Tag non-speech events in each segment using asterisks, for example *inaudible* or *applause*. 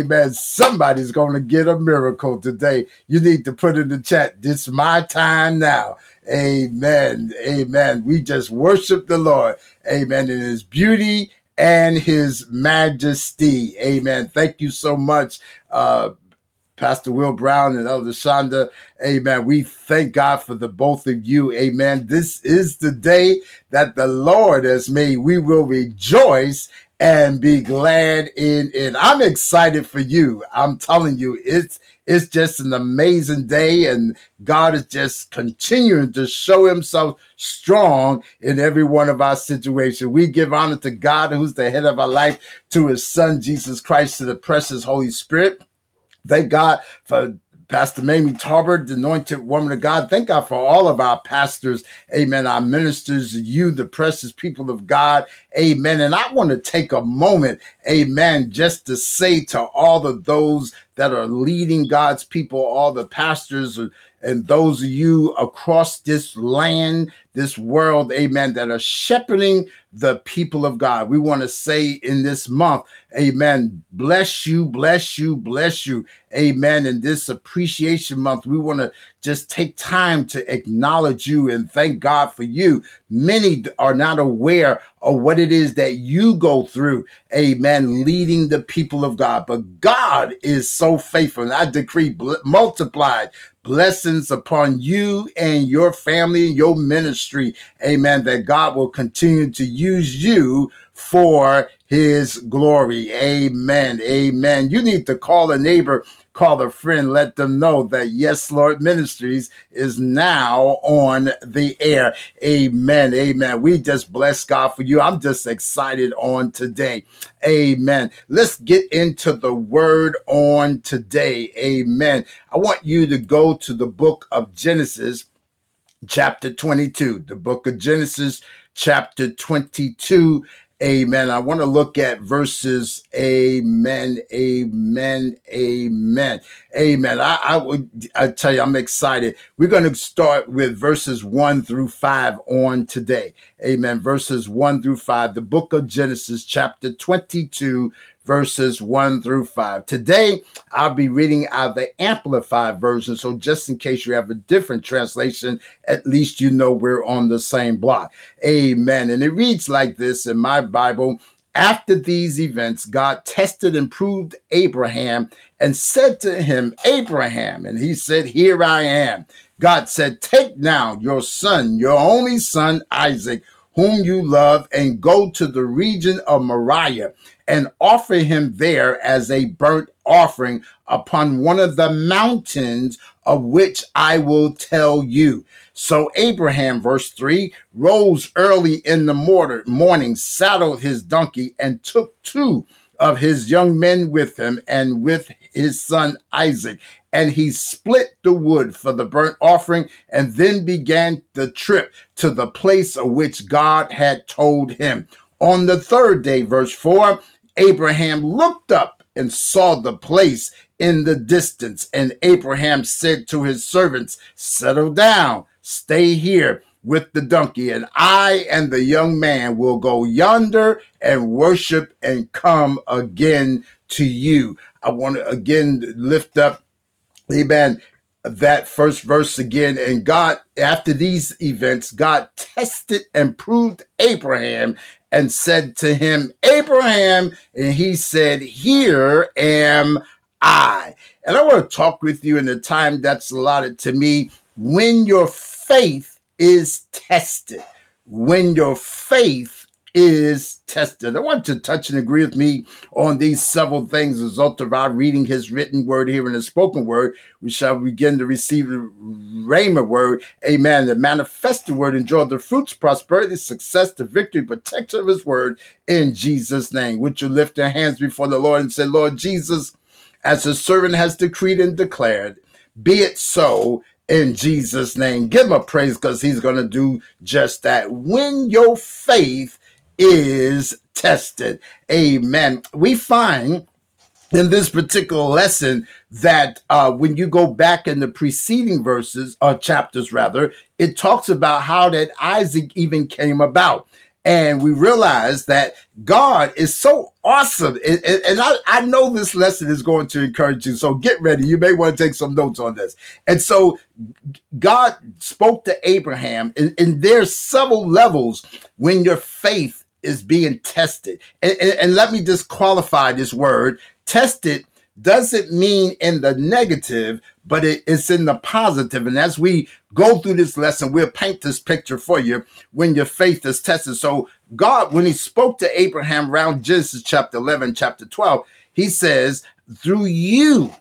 Amen. Somebody's going to get a miracle today. You need to put in the chat, this is my time now. Amen. Amen. We just worship the Lord. Amen. In his beauty and his majesty. Amen. Thank you so much, uh, Pastor Will Brown and Elder Shonda. Amen. We thank God for the both of you. Amen. This is the day that the Lord has made. We will rejoice and be glad in it. I'm excited for you. I'm telling you, it's it's just an amazing day, and God is just continuing to show Himself strong in every one of our situations. We give honor to God, who's the head of our life, to His Son Jesus Christ, to the precious Holy Spirit. Thank God for Pastor Mamie Tarbert, the anointed woman of God. Thank God for all of our pastors. Amen. Our ministers, you, the precious people of God. Amen. And I want to take a moment, amen, just to say to all of those that are leading God's people, all the pastors and those of you across this land, this world, amen, that are shepherding the people of God. We want to say in this month, amen, bless you, bless you, bless you, amen. In this appreciation month, we want to just take time to acknowledge you and thank God for you. Many are not aware of what it is that you go through, amen, leading the people of God. But God is so faithful. And I decree multiplied blessings upon you and your family, your ministry. Amen. That God will continue to use you for his glory. Amen. Amen. You need to call a neighbor call a friend, let them know that Yes Lord Ministries is now on the air. Amen. Amen. We just bless God for you. I'm just excited on today. Amen. Let's get into the word on today. Amen. I want you to go to the book of Genesis, chapter 22. The book of Genesis, chapter 22 Amen. I want to look at verses. Amen. Amen. Amen. Amen. I, I would I tell you, I'm excited. We're going to start with verses one through five on today. Amen. Verses one through five. The book of Genesis, chapter 22, verses 1 through 5. Today, I'll be reading out the Amplified version. So, just in case you have a different translation, at least you know we're on the same block. Amen. And it reads like this in my Bible. After these events, God tested and proved Abraham and said to him, Abraham, and he said, Here I am. God said, Take now your son, your only son, Isaac, whom you love, and go to the region of Moriah and offer him there as a burnt offering upon one of the mountains of which I will tell you. So Abraham, verse 3, rose early in the morning, saddled his donkey, and took two of his young men with him and with his son Isaac. And he split the wood for the burnt offering and then began the trip to the place of which God had told him. On the third day, verse 4, Abraham looked up and saw the place in the distance. And Abraham said to his servants, Settle down, stay here with the donkey, and I and the young man will go yonder and worship and come again to you. I want to again lift up, amen, that first verse again. And God, after these events, God tested and proved Abraham and said to him, Abraham, and he said, Here am I. And I want to talk with you in the time that's allotted to me when your faith is tested. When your faith is tested. I want you to touch and agree with me on these several things result of our reading his written word here in the spoken word. We shall begin to receive the rhema word. Amen. The manifested word, enjoy the fruits, prosperity, success, the victory, protection of his word in Jesus' name. Would you lift your hands before the Lord and say, Lord Jesus, as the servant has decreed and declared, be it so in Jesus' name. Give him a praise because he's going to do just that. When your faith is tested. Amen. We find in this particular lesson that uh, when you go back in the preceding verses or chapters rather it talks about how that isaac even came about and we realize that God is so awesome. And, and, I, I know this lesson is going to encourage you. So get ready. You may want to take some notes on this. And so God spoke to Abraham, and, and there's several levels when your faith is being tested. And, and, and let me just qualify this word tested doesn't mean in the negative, but it, it's in the positive. And as we go through this lesson, we'll paint this picture for you when your faith is tested. So, God, when He spoke to Abraham around Genesis chapter 11, chapter 12, He says, Through you,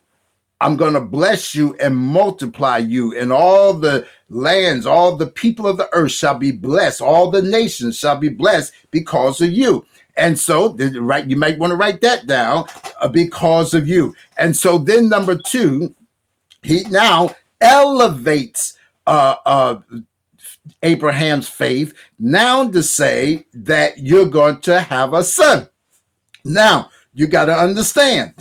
I'm going to bless you and multiply you, and all the lands, all the people of the earth shall be blessed, all the nations shall be blessed because of you. And so, right, you might want to write that down uh, because of you. And so, then number two, he now elevates uh, uh, Abraham's faith now to say that you're going to have a son. Now, you got to understand,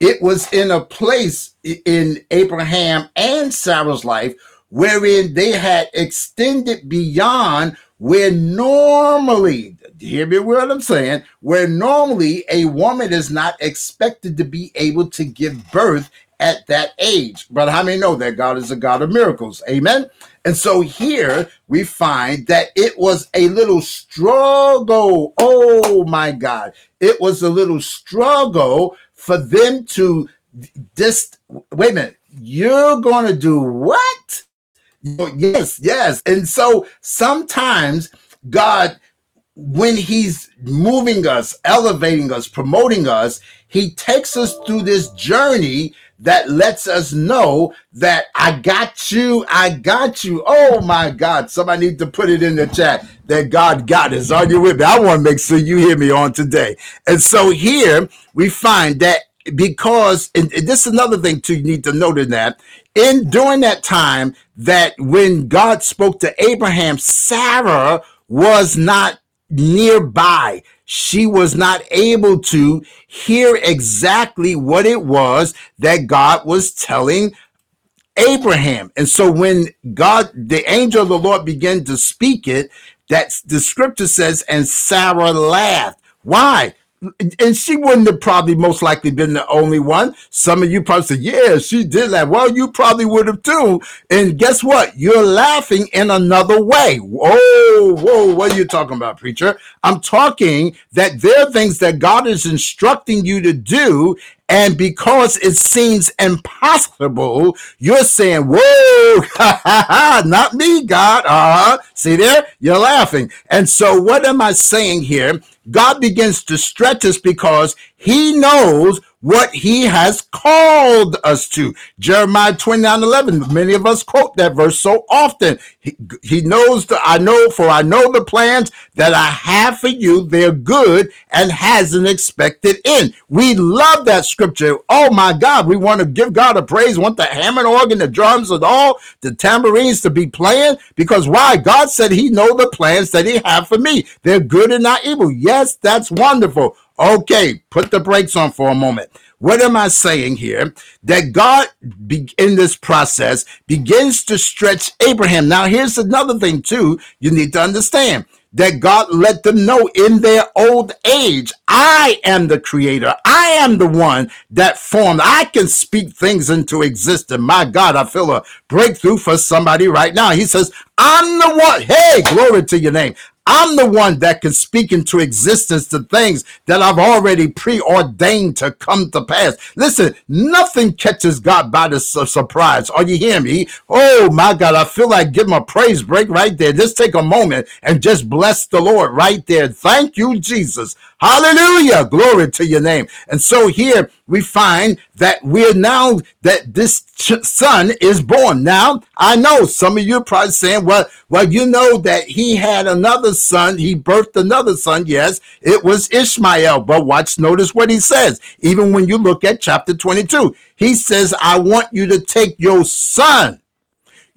it was in a place in Abraham and Sarah's life wherein they had extended beyond where normally hear me what I'm saying, where normally a woman is not expected to be able to give birth at that age. But how many know that God is a God of miracles? Amen. And so here we find that it was a little struggle. Oh my God. It was a little struggle for them to just wait a minute. You're going to do what? Yes, yes. And so sometimes God when he's moving us, elevating us, promoting us, he takes us through this journey that lets us know that I got you, I got you. Oh my God. Somebody need to put it in the chat that God got us. Are you with me? I want to make sure you hear me on today. And so here we find that because and this is another thing too you need to note in that in during that time that when God spoke to Abraham, Sarah was not nearby. She was not able to hear exactly what it was that God was telling Abraham. And so when God, the angel of the Lord began to speak it, that the scripture says, and Sarah laughed. Why? And she wouldn't have probably most likely been the only one. Some of you probably said, yeah, she did that. Well, you probably would have too. And guess what? You're laughing in another way. Whoa, whoa, what are you talking about, preacher? I'm talking that there are things that God is instructing you to do. And because it seems impossible, you're saying, whoa, *laughs* not me, God. Uh-huh. See there? You're laughing. And so what am I saying here? God begins to stretch us because he knows what he has called us to. Jeremiah 29 11. Many of us quote that verse so often. He, he knows that I know, for I know the plans that I have for you. They're good and has an expected end. We love that scripture. Oh my God. We want to give God a praise. Want the Hammond organ, the drums, and all the tambourines to be playing because why? God said he know the plans that he have for me. They're good and not evil. Yes, that's wonderful. Okay, put the brakes on for a moment. What am I saying here? That God, in this process, begins to stretch Abraham. Now, here's another thing, too, you need to understand that God let them know in their old age, I am the creator. I am the one that formed. I can speak things into existence. My God, I feel a breakthrough for somebody right now. He says, I'm the one. Hey, glory to your name. I'm the one that can speak into existence the things that I've already preordained to come to pass. Listen, nothing catches God by the su- surprise. Are you hearing me? Oh my God, I feel like give him a praise break right there. Just take a moment and just bless the Lord right there. Thank you, Jesus. Hallelujah. Glory to your name. And so here we find that we're now that this son is born. Now, I know some of you are probably saying, well, well, you know that he had another son. He birthed another son. Yes, it was Ishmael. But watch, notice what he says. Even when you look at chapter 22, he says, I want you to take your son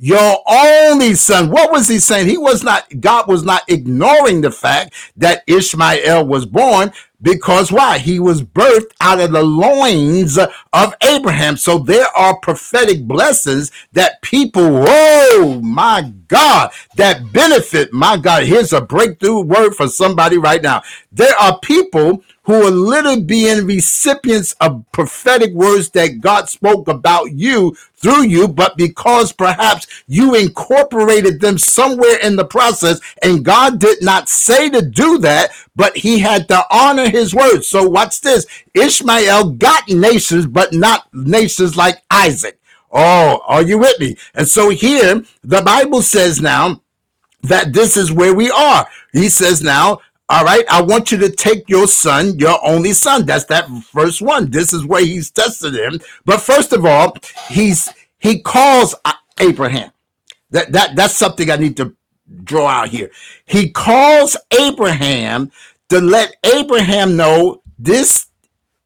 your only son. What was he saying? He was not, God was not ignoring the fact that Ishmael was born, Because why? He was birthed out of the loins of Abraham. So there are prophetic blessings that people, oh my God, that benefit. My God, here's a breakthrough word for somebody right now. There are people who are literally being recipients of prophetic words that God spoke about you through you, but because perhaps you incorporated them somewhere in the process and God did not say to do that, but he had to honor his word. So watch this. Ishmael got nations, but not nations like Isaac. Oh, are you with me? And so here the Bible says now that this is where we are. He says now, all right, I want you to take your son, your only son. That's that first one. This is where he's tested him. But first of all, he's he calls Abraham. That that that's something I need to draw out here. He calls Abraham to let Abraham know this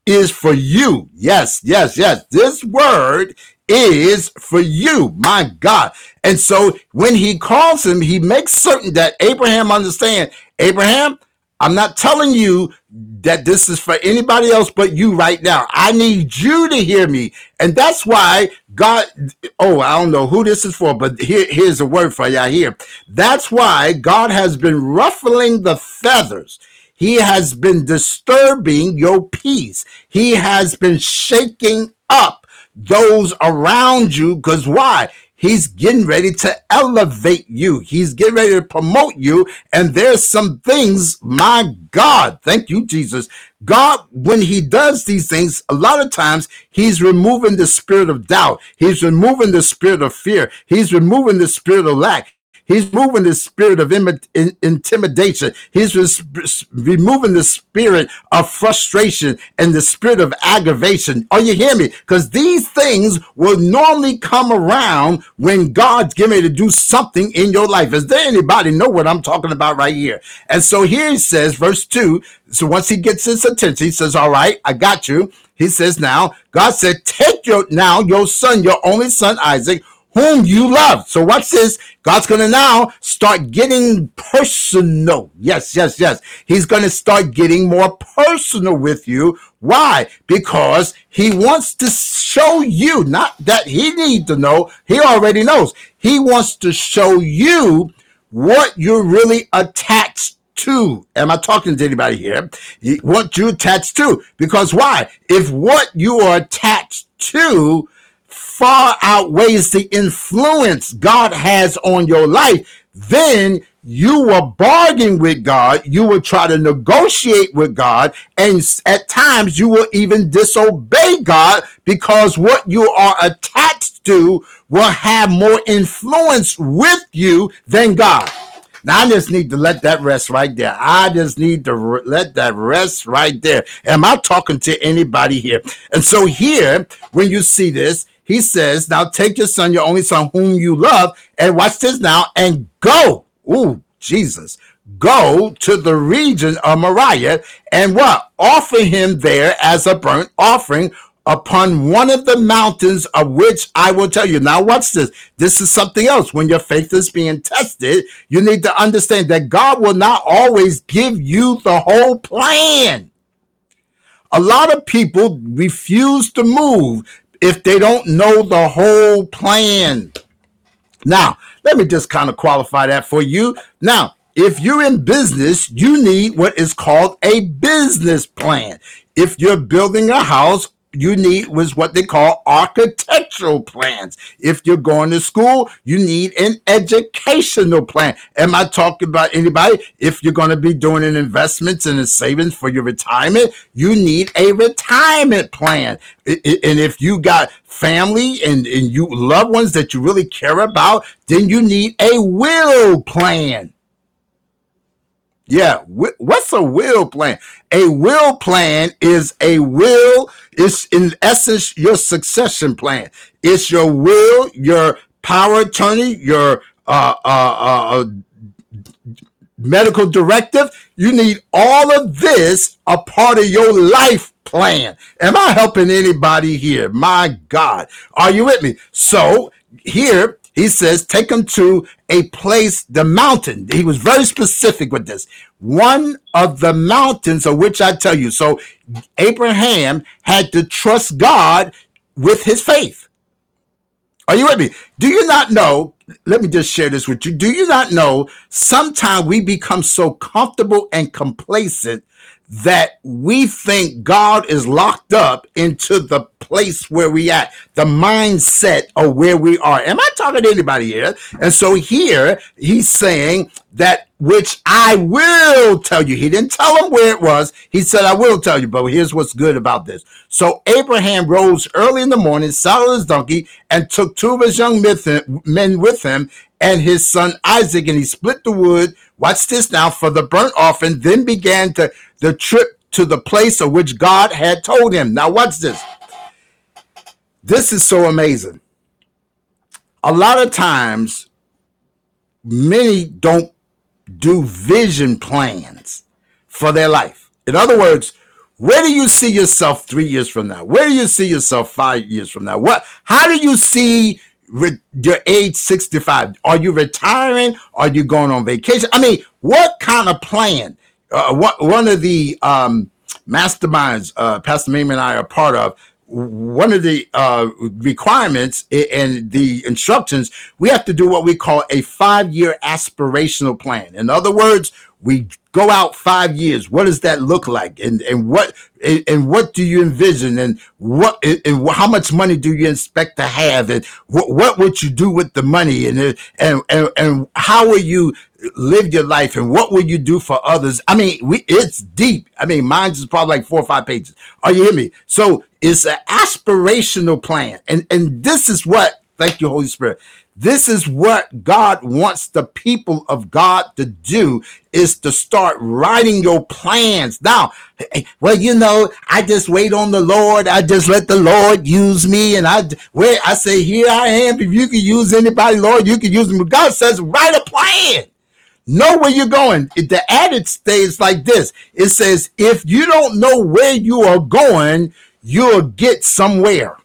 is for you. Yes, yes, yes. This word is for you, my God. And so when he calls him, he makes certain that Abraham understand, Abraham, I'm not telling you that this is for anybody else but you right now. I need you to hear me. And that's why God, oh, I don't know who this is for, but here, here's a word for y'all here. That's why God has been ruffling the feathers. He has been disturbing your peace. He has been shaking up those around you. Because why? He's getting ready to elevate you. He's getting ready to promote you. And there's some things, my God, thank you, Jesus. God, when he does these things, a lot of times he's removing the spirit of doubt. He's removing the spirit of fear. He's removing the spirit of lack. He's moving the spirit of intimidation. He's removing the spirit of frustration and the spirit of aggravation. Are you hear me? Because these things will normally come around when God's getting to do something in your life. Is there anybody know what I'm talking about right here? And so here he says, verse two. So once he gets his attention, he says, all right, I got you. He says, now God said, take your, now your son, your only son, Isaac, whom you love. So watch this. God's going to now start getting personal. Yes, yes, yes. He's going to start getting more personal with you. Why? Because he wants to show you, not that he needs to know. He already knows. He wants to show you what you're really attached to. Am I talking to anybody here? What you attached to. Because why? If what you are attached to far outweighs the influence God has on your life, then you will bargain with God, you will try to negotiate with God, and at times you will even disobey God because what you are attached to will have more influence with you than God. Now I just need to let that rest right there. I just need to re- let that rest right there. Am I talking to anybody here? And so here, when you see this, he says, Now take your son, your only son, whom you love, and watch this now, and go. Ooh, Jesus. Go to the region of Moriah and what? Offer him there as a burnt offering upon one of the mountains of which I will tell you. Now, watch this. This is something else. When your faith is being tested, you need to understand that God will not always give you the whole plan. A lot of people refuse to move if they don't know the whole plan. Now, let me just kind of qualify that for you. Now, if you're in business, you need what is called a business plan. If you're building a house you need was what they call architectural plans. If you're going to school, you need an educational plan. Am I talking about anybody? If you're going to be doing an investments and a savings for your retirement, you need a retirement plan. And if you got family and, and you loved ones that you really care about, then you need a will plan. Yeah. What's a will plan? A will plan is a will. It's in essence your succession plan. It's your will, your power attorney, your uh, uh, uh, medical directive. You need all of this a part of your life plan. Am I helping anybody here? My God. Are you with me? So here He says, take him to a place, the mountain. He was very specific with this. One of the mountains of which I tell you. So Abraham had to trust God with his faith. Are you with me? Do you not know? Let me just share this with you. Do you not know sometimes we become so comfortable and complacent that we think God is locked up into the place where we at, the mindset of where we are. Am I talking to anybody here? And so here he's saying that which I will tell you. He didn't tell him where it was. He said, I will tell you, but here's what's good about this. So Abraham rose early in the morning, saddled his donkey, and took two of his young men with him and his son Isaac, and he split the wood. Watch this now for the burnt offering, then began to the trip to the place of which God had told him. Now, watch this. This is so amazing. A lot of times, many don't do vision plans for their life. In other words, where do you see yourself three years from now? Where do you see yourself five years from now? What? How do you see re- your age 65? Are you retiring? Are you going on vacation? I mean, what kind of plan? Uh, what one of the um, masterminds uh, Pastor Mame and I are part of. One of the uh, requirements and the instructions, we have to do what we call a five-year aspirational plan. In other words, we go out five years. What does that look like? And and what and what do you envision? And what and how much money do you expect to have? And what what would you do with the money? And and and, and how will you live your life? And what will you do for others? I mean, we it's deep. I mean, mine's is probably like four or five pages. Are you hear me? So it's an aspirational plan, and and this is what. Thank you, Holy Spirit. This is what God wants the people of God to do is to start writing your plans. Now, well, you know, I just wait on the Lord. I just let the Lord use me. And I where I say, here I am. If you can use anybody, Lord, you can use them. God says, write a plan. Know where you're going. The added stays like this. It says, if you don't know where you are going, you'll get somewhere.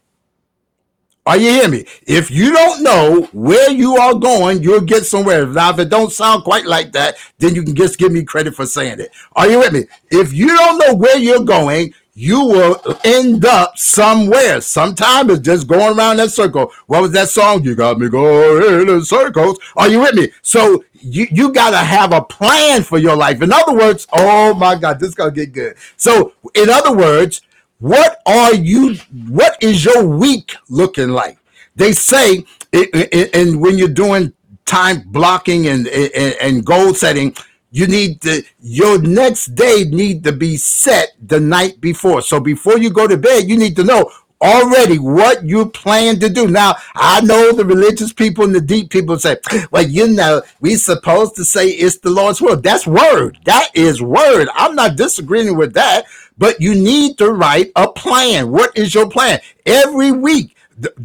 Are you hear me? If you don't know where you are going, you'll get somewhere. Now, if it don't sound quite like that, then you can just give me credit for saying it. Are you with me? If you don't know where you're going, you will end up somewhere. Sometimes it's just going around that circle. What was that song? You got me going in circles. Are you with me? So you, you got to have a plan for your life. In other words, oh my God, this is to get good. So, in other words, what are you, what is your week looking like? They say, and when you're doing time blocking and, and, goal setting, you need to your next day need to be set the night before. So before you go to bed, you need to know already what you plan to do. Now, I know the religious people and the deep people say, well, you know, we supposed to say it's the Lord's will. That's word. That is word. I'm not disagreeing with that, but you need to write a plan. What is your plan? Every week,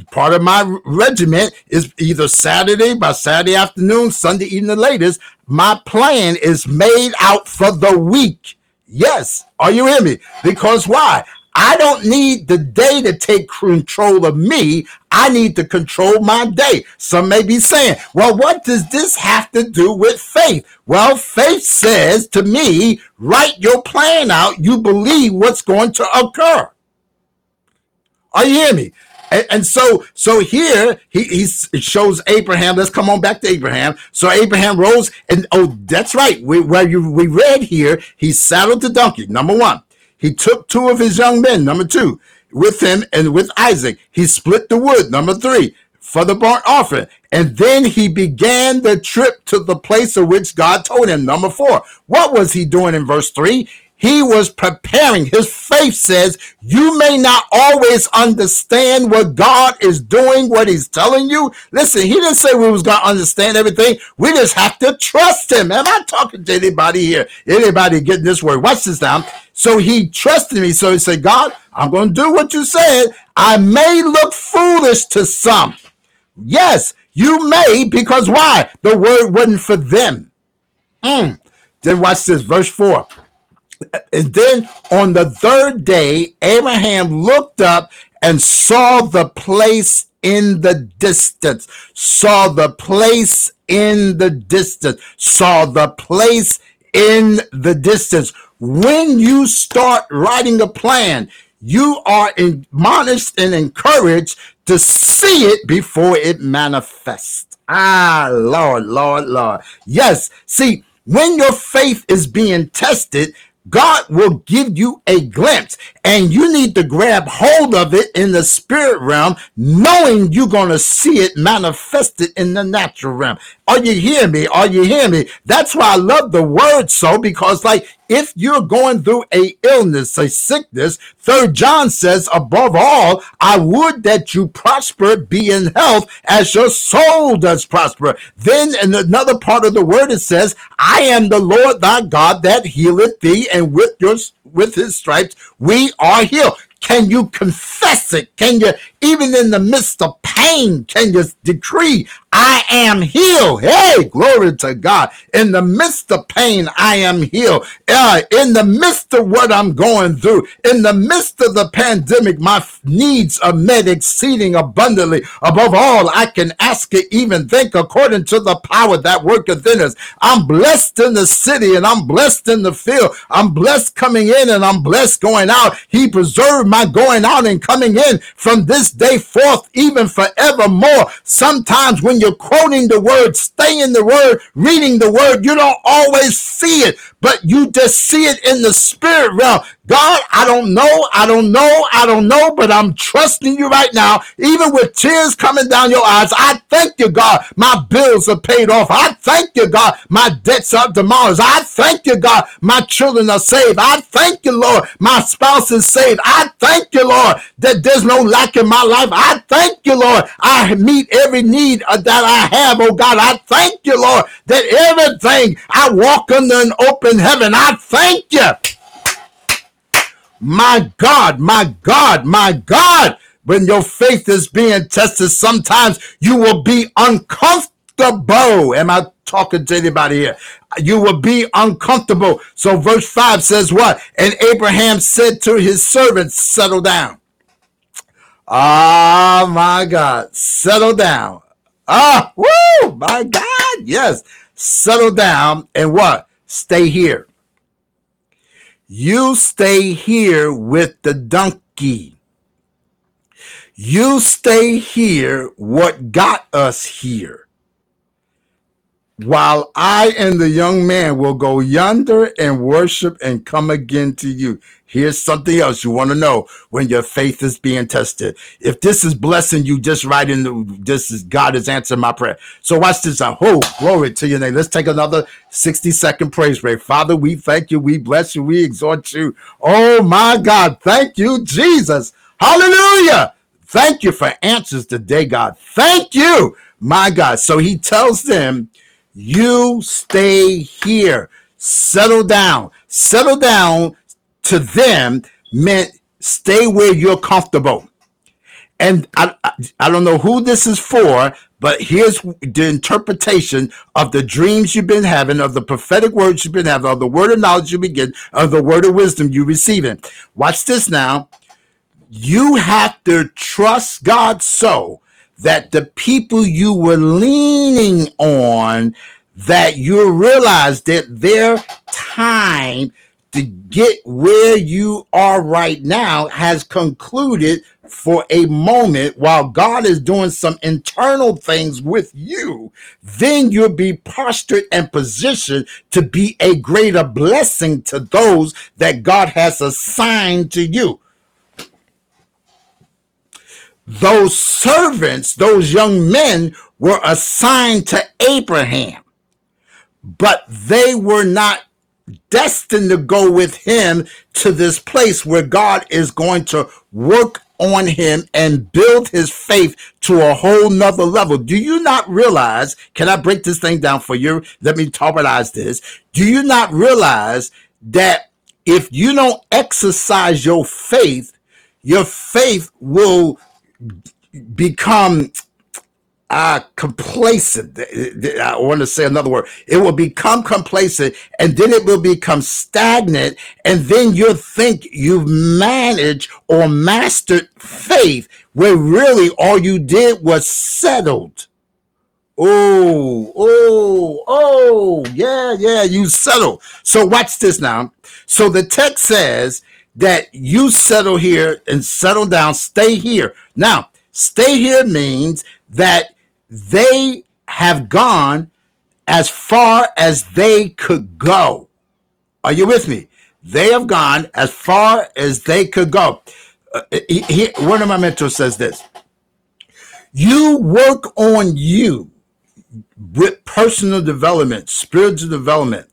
part of my regiment is either Saturday by Saturday afternoon, Sunday evening the latest. My plan is made out for the week. Yes. Are you hear me? Because why? I don't need the day to take control of me. I need to control my day. Some may be saying, well, what does this have to do with faith? Well, faith says to me, write your plan out. You believe what's going to occur. Are you hear me? And, and, so, so here he, he shows Abraham. Let's come on back to Abraham. So Abraham rose, and oh, that's right. We, where you we read here, he saddled the donkey. Number one, he took two of his young men, number two, with him and with Isaac. He split the wood, number three, for the burnt offering. And then he began the trip to the place of which God told him. Number four, what was he doing in verse three? He was preparing. His faith says you may not always understand what God is doing, what he's telling you. Listen, he didn't say we was going to understand everything. We just have to trust him. Am I talking to anybody here? Anybody getting this word? Watch this now. So he trusted me. So he said, God, I'm going to do what you said. I may look foolish to some. Yes, you may, because why? The word wasn't for them. Mm. Then watch this, verse 4. And then on the third day, Abraham looked up and saw the place in the distance, saw the place in the distance, saw the place in the distance. When you start writing a plan, you are admonished and encouraged to see it before it manifests. Ah, Lord, Lord, Lord. Yes, see, when your faith is being tested, God will give you a glimpse and you need to grab hold of it in the spirit realm, knowing you're going to see it manifested in the natural realm. Are you hearing me? Are you hearing me? That's why I love the word so because like if you're going through a illness, a sickness, third John says, above all, I would that you prosper, be in health as your soul does prosper. Then in another part of the word, it says, I am the Lord thy God that healeth thee and with your with his stripes we are healed. Can you confess it? Can you, even in the midst of pain, can you decree, I am healed? Hey, glory to God. In the midst of pain, I am healed. Uh, in the midst of what I'm going through, in the midst of the pandemic, my needs are met exceeding abundantly. Above all, I can ask it, even think according to the power that worketh in us. I'm blessed in the city and I'm blessed in the field. I'm blessed coming in and I'm blessed going out. He preserved my going out and coming in from this day forth, even forevermore. Sometimes when you're quoting the word, staying the word, reading the word, you don't always see it, but you just see it in the spirit realm. God, I don't know, I don't know, I don't know, but I'm trusting you right now, even with tears coming down your eyes. I thank you, God, my bills are paid off. I thank you, God, my debts are demolished. I thank you, God, my children are saved. I thank you, Lord, my spouse is saved. I thank you, Lord, that there's no lack in my life. I thank you, Lord, I meet every need uh, that I have, oh God. I thank you, Lord, that everything I walk under an open heaven. I thank you. My God, my God, my God. When your faith is being tested, sometimes you will be uncomfortable. Am I talking to anybody here? You will be uncomfortable. So verse 5 says what? And Abraham said to his servants, settle down. Ah, my God, settle down. Ah, woo, my God, yes. Settle down and what? Stay here. You stay here with the donkey. You stay here what got us here. While I and the young man will go yonder and worship and come again to you. Here's something else you want to know when your faith is being tested. If this is blessing you, just right in the, this is God is answering my prayer. So watch this out. Oh, glory to your name. Let's take another 60 second praise break. Father, we thank you. We bless you. We exhort you. Oh my God. Thank you, Jesus. Hallelujah. Thank you for answers today, God. Thank you, my God. So he tells them, you stay here. Settle down. Settle down to them meant stay where you're comfortable. And I, I, I, don't know who this is for, but here's the interpretation of the dreams you've been having, of the prophetic words you've been having, of the word of knowledge you begin, of the word of wisdom you're receiving. Watch this now. You have to trust God so that the people you were leaning on, that you realize that their time to get where you are right now has concluded for a moment while God is doing some internal things with you, then you'll be postured and positioned to be a greater blessing to those that God has assigned to you. Those servants, those young men were assigned to Abraham, but they were not destined to go with him to this place where God is going to work on him and build his faith to a whole nother level. Do you not realize? Can I break this thing down for you? Let me toparize this. Do you not realize that if you don't exercise your faith, your faith will become uh, complacent. I want to say another word. It will become complacent and then it will become stagnant. And then you'll think you've managed or mastered faith where really all you did was settled. Oh, oh, oh, yeah, yeah, you settled. So watch this now. So the text says that you settle here and settle down, stay here. Now, stay here means that they have gone as far as they could go. Are you with me? They have gone as far as they could go. Uh, he, he, one of my mentors says this You work on you with personal development, spiritual development.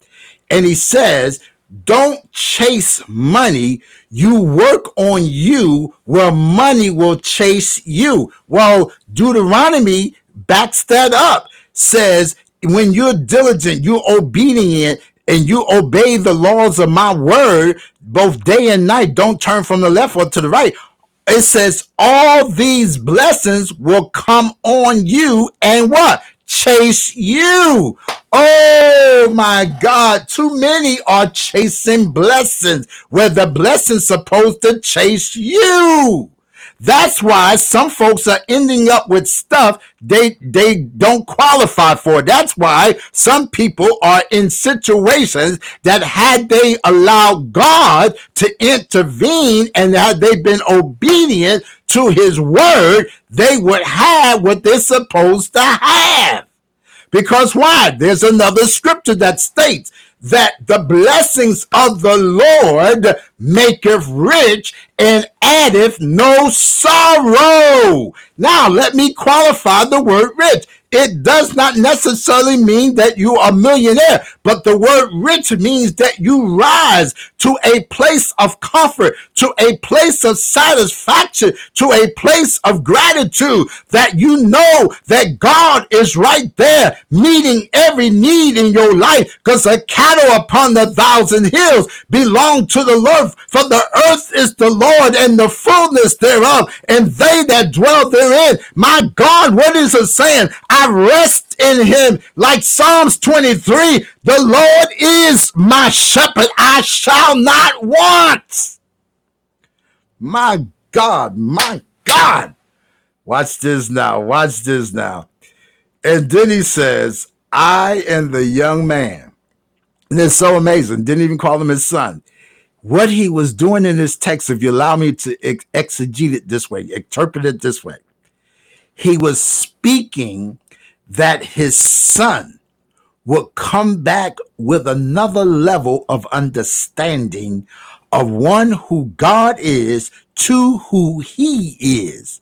And he says, don't chase money. You work on you where money will chase you. Well, Deuteronomy backs that up, says, when you're diligent, you're obedient, and you obey the laws of my word, both day and night, don't turn from the left or to the right. It says, all these blessings will come on you and what? Chase you. Oh my God. Too many are chasing blessings where the blessing's supposed to chase you. That's why some folks are ending up with stuff they they don't qualify for. That's why some people are in situations that had they allowed God to intervene and had they been obedient to his word, they would have what they're supposed to have. Because why? There's another scripture that states that the blessings of the Lord maketh rich and addeth no sorrow. Now, let me qualify the word rich. It does not necessarily mean that you are a millionaire, but the word rich means that you rise to a place of comfort, to a place of satisfaction, to a place of gratitude that you know that God is right there meeting every need in your life because the cattle upon the thousand hills belong to the Lord for the earth is the Lord and the fullness thereof and they that dwell therein. My God, what is it saying? I rest in him. Like Psalms 23, the Lord is my shepherd. I shall not want. My God, my God. Watch this now. Watch this now. And then he says, I am the young man. And it's so amazing. Didn't even call him his son. What he was doing in this text, if you allow me to ex- exegete it this way, interpret it this way, he was speaking that his son would come back with another level of understanding of one who God is to who he is.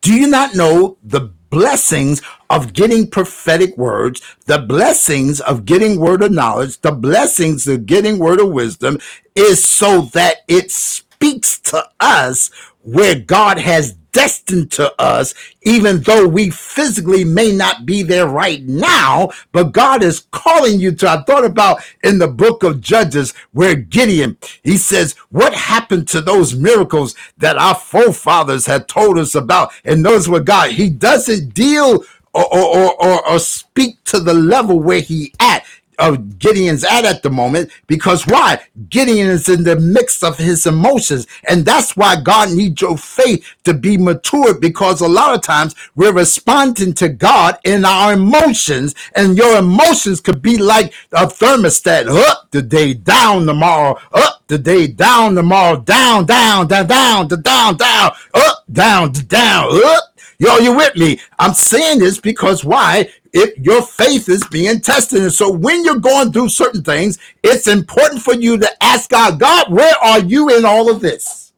Do you not know the blessings of getting prophetic words, the blessings of getting word of knowledge, the blessings of getting word of wisdom is so that it speaks to us where God has destined to us, even though we physically may not be there right now, but God is calling you to. I thought about in the book of Judges where Gideon, he says, What happened to those miracles that our forefathers had told us about? And those were God. He doesn't deal or, or, or, or, speak to the level where he at of Gideon's at at the moment because why? Gideon is in the mix of his emotions. And that's why God needs your faith to be matured because a lot of times we're responding to God in our emotions and your emotions could be like a thermostat up today, down tomorrow, up today, down tomorrow, down, down, down, down, down, down, up, down, down, up. Yo, you with me? I'm saying this because why? If your faith is being tested. And so when you're going through certain things, it's important for you to ask God, God, where are you in all of this?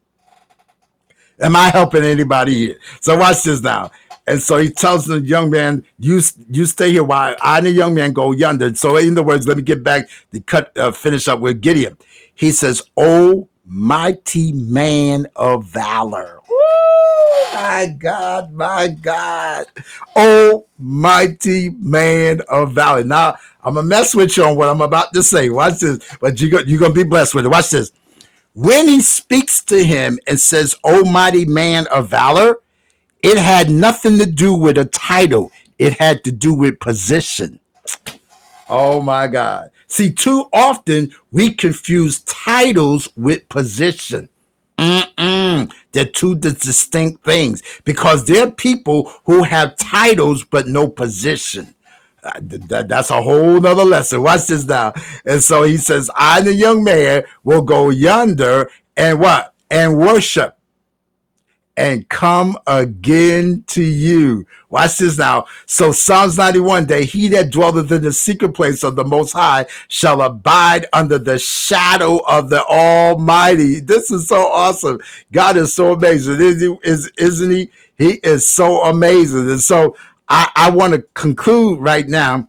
Am I helping anybody here? So watch this now. And so he tells the young man, "You you stay here while I and the young man go yonder." So in other words, let me get back to cut uh, finish up with Gideon. He says, "Oh mighty man of valor." my God, my God. Oh, mighty man of valor. Now, I'm going to mess with you on what I'm about to say. Watch this. But you're going to be blessed with it. Watch this. When he speaks to him and says, Oh, mighty man of valor, It had nothing to do with a title. It had to do with position. Oh my God. See, too often we confuse titles with position. Mm-mm. They're two distinct things because there are people who have titles but no position. Uh, that's a whole nother lesson. Watch this now. And so he says, I, the young man, will go yonder and what? And worship and come again to you. Watch this now. So Psalms 91 day, he that dwelleth in the secret place of the most high shall abide under the shadow of the almighty. This is so awesome. God is so amazing. Is, isn't he? He is so amazing. And so I, I want to conclude right now.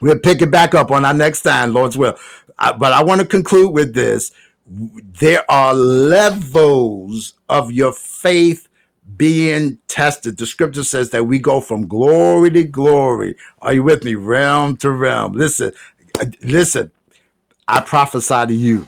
We'll pick it back up on our next time, Lord's will. I, but I want to conclude with this. There are levels of your faith being tested. The scripture says that we go from glory to glory. Are you with me? Realm to realm. Listen, listen, I prophesy to you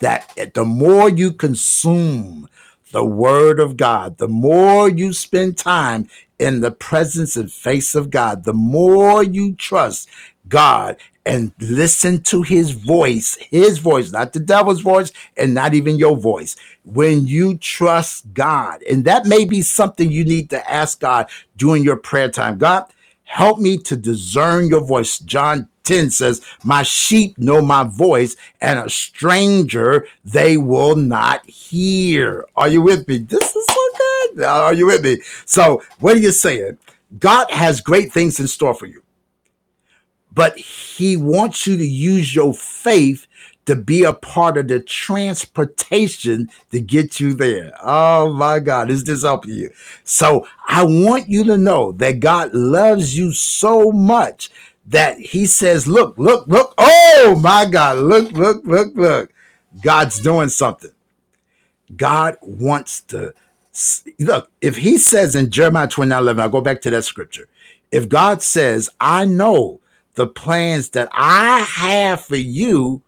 that the more you consume the word of God, the more you spend time in the presence and face of God, the more you trust God and listen to his voice, his voice, not the devil's voice and not even your voice. When you trust God, and that may be something you need to ask God during your prayer time. God, help me to discern your voice. John 10 says, My sheep know my voice, and a stranger they will not hear. Are you with me? This is so good. Are you with me? So, what are you saying? God has great things in store for you but he wants you to use your faith to be a part of the transportation to get you there. Oh my God, is this helping you? So I want you to know that God loves you so much that he says, Look, look, look. Oh my God, look, look, look, look. God's doing something. God wants to look. If he says in Jeremiah 29 11, I'll go back to that scripture. If God says, I know the plans that I have for you,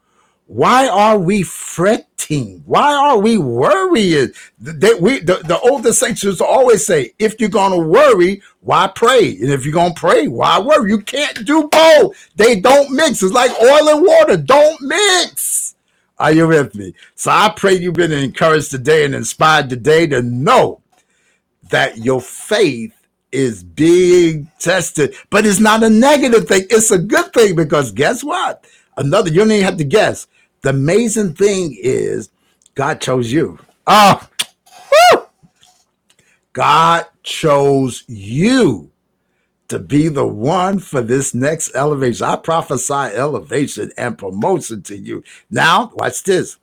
why are we fretting? Why are we worrying? We the, the older saints always say, if you're gonna worry, why pray? And if you're gonna pray, why worry? You can't do both. They don't mix. It's like oil and water. Don't mix. Are you with me? So I pray you've been encouraged today and inspired today to know that your faith is being tested, but it's not a negative thing. It's a good thing because guess what? Another, you don't even have to guess. The amazing thing is God chose you. Oh. God chose you to be the one for this next elevation. I prophesy elevation and promotion to you. Now, watch this.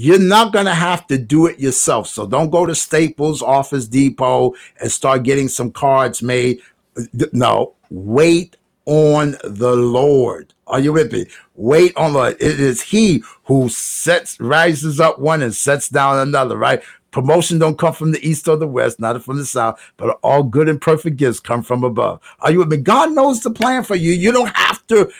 You're not going to have to do it yourself. So don't go to Staples, Office Depot, and start getting some cards made. No, wait on the Lord. Are you with me? Wait on the Lord. It is He who sets, rises up one and sets down another, right? Promotion don't come from the east or the west, not from the south, but all good and perfect gifts come from above. Are you with me? God knows the plan for you. You don't have to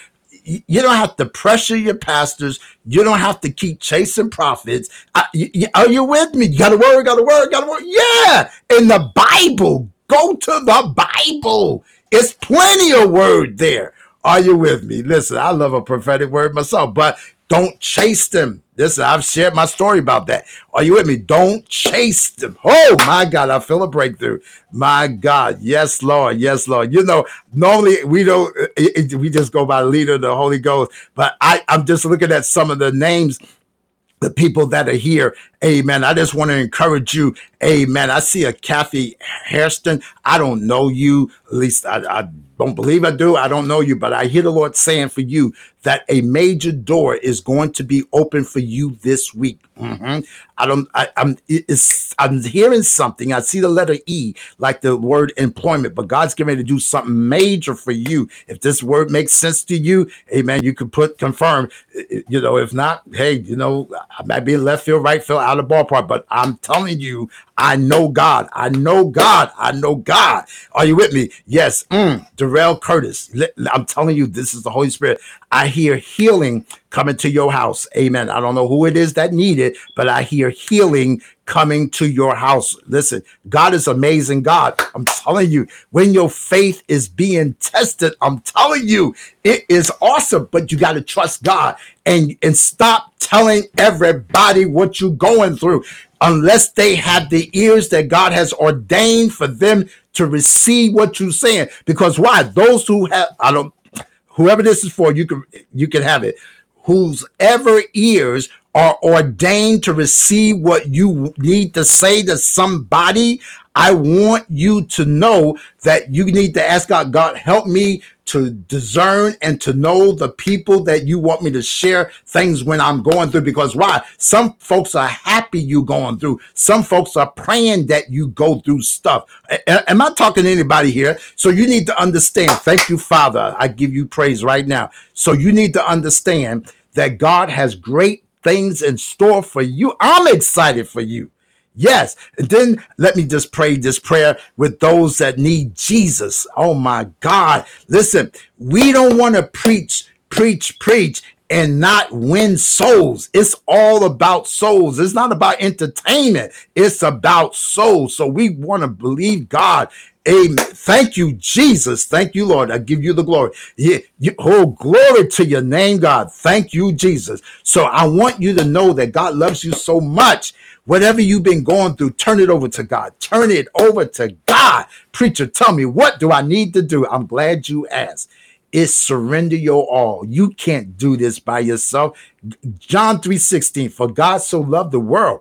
you don't have to pressure your pastors. You don't have to keep chasing prophets. are you with me? You got to worry, got to worry, got to worry. Yeah. In the Bible, go to the Bible. It's plenty of word there. Are you with me? Listen, I love a prophetic word myself, but don't chase them. Listen, I've shared my story about that. Are you with me? Don't chase them. Oh my God, I feel a breakthrough. My God, yes, Lord, yes, Lord. You know, normally we don't, it, it, we just go by leader of the Holy Ghost, but I, I'm just looking at some of the names the people that are here. Amen. I just want to encourage you. Amen. I see a Kathy Hairston. I don't know you. At least I, I don't believe I do. I don't know you, but I hear the Lord saying for you that a major door is going to be open for you this week. Mm-hmm. I don't. I, am It's. I'm hearing something. I see the letter E, like the word employment, but God's getting ready to do something major for you. If this word makes sense to you, Amen. You can put confirm. You know, if not, hey, you know, I might be left field, right field, out of ballpark, but I'm telling you, I know God. I know God. I know God. Are you with me? Yes. Mm, Darrell Curtis. I'm telling you, this is the Holy Spirit. I hear healing coming to your house. Amen. I don't know who it is that need it, but I hear healing coming to your house. Listen, God is amazing. God, I'm telling you, when your faith is being tested, I'm telling you, it is awesome. But you got to trust God and and stop telling everybody what you're going through unless they have the ears that God has ordained for them to receive what you're saying. Because why? Those who have, I don't, whoever this is for, you can you can have it. Whose ever ears are ordained to receive what you need to say to somebody, I want you to know that you need to ask God, God, help me to discern and to know the people that you want me to share things when I'm going through. Because why? Some folks are happy you going through. Some folks are praying that you go through stuff. A- am I talking to anybody here? So you need to understand. Thank you, Father. I give you praise right now. So you need to understand that God has great things in store for you. I'm excited for you. Yes. And then let me just pray this prayer with those that need Jesus. Oh my God. Listen, we don't want to preach, preach, preach and not win souls. It's all about souls. It's not about entertainment. It's about souls. So we want to believe God. Amen. Thank you, Jesus. Thank you, Lord. I give you the glory. Yeah, oh, glory to your name, God. Thank you, Jesus. So I want you to know that God loves you so much Whatever you've been going through, turn it over to God. Turn it over to God. Preacher, tell me, what do I need to do? I'm glad you asked. Is surrender your all. You can't do this by yourself. John 3:16, for God so loved the world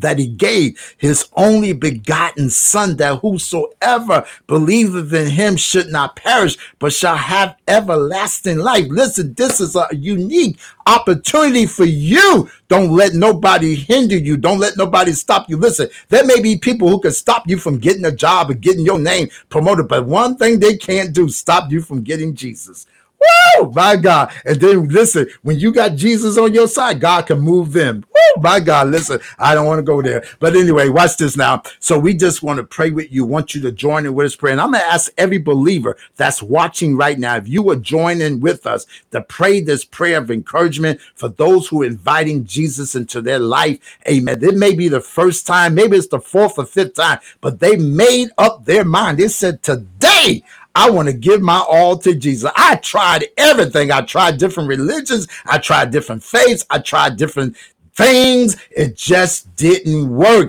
that he gave his only begotten son that whosoever believeth in him should not perish but shall have everlasting life. Listen this is a unique opportunity for you. Don't let nobody hinder you. Don't let nobody stop you. Listen there may be people who can stop you from getting a job or getting your name promoted but one thing they can't do stop you from getting jesus Woo, my God. And then listen, when you got Jesus on your side, God can move them. Woo, my God. Listen, I don't want to go there. But anyway, watch this now. So we just want to pray with you, want you to join in with us prayer. And I'm going to ask every believer that's watching right now, if you are joining with us to pray this prayer of encouragement for those who are inviting Jesus into their life. Amen. It may be the first time, maybe it's the fourth or fifth time, but they made up their mind. They said, today I want to give my all to Jesus. I tried everything. I tried different religions. I tried different faiths. I tried different things. It just didn't work.